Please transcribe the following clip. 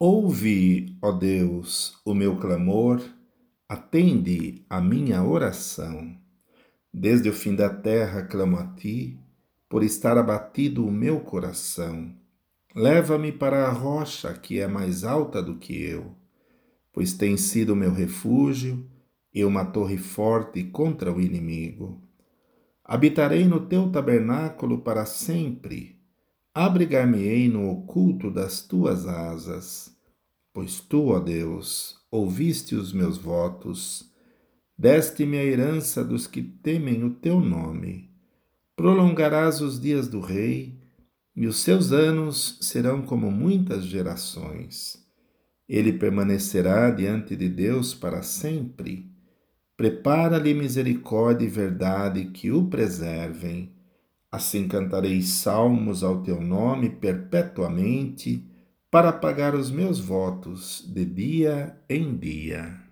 Ouve, ó Deus, o meu clamor, atende a minha oração. Desde o fim da terra clamo a ti, por estar abatido o meu coração. Leva-me para a rocha que é mais alta do que eu, pois tem sido meu refúgio e uma torre forte contra o inimigo. Habitarei no teu tabernáculo para sempre abrigar-me-ei no oculto das tuas asas, pois tu, ó Deus, ouviste os meus votos, deste-me a herança dos que temem o teu nome. Prolongarás os dias do rei, e os seus anos serão como muitas gerações. Ele permanecerá diante de Deus para sempre. Prepara-lhe misericórdia e verdade que o preservem Assim cantarei salmos ao teu nome perpetuamente, para pagar os meus votos de dia em dia.